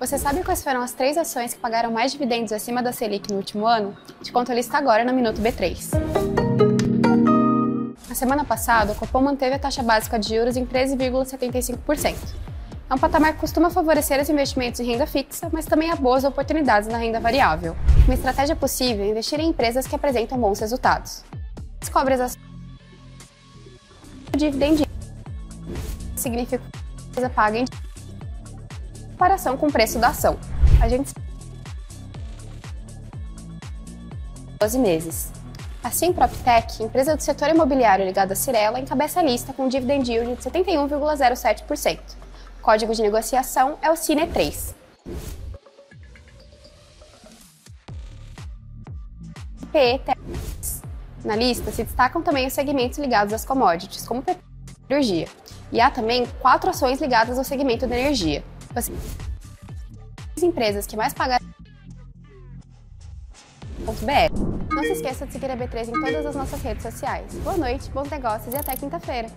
Você sabe quais foram as três ações que pagaram mais dividendos acima da Selic no último ano? Te conto a lista agora no Minuto B3. Na semana passada, o Copom manteve a taxa básica de juros em 13,75%. É um patamar que costuma favorecer os investimentos em renda fixa, mas também há boas oportunidades na renda variável. Uma estratégia possível é investir em empresas que apresentam bons resultados. Descobre as ações dividend significa que a empresa paga em comparação com o preço da ação. A gente 12 meses. Assim, PropTech, empresa do setor imobiliário ligada à Cirela, encabeça a lista com um dividend yield de 71,07%. O código de negociação é o CINE3. PE Na lista se destacam também os segmentos ligados às commodities, como petróleo e há também quatro ações ligadas ao segmento da energia, as empresas que mais pagaram Não se esqueça de seguir a B3 em todas as nossas redes sociais. Boa noite, bons negócios e até quinta-feira.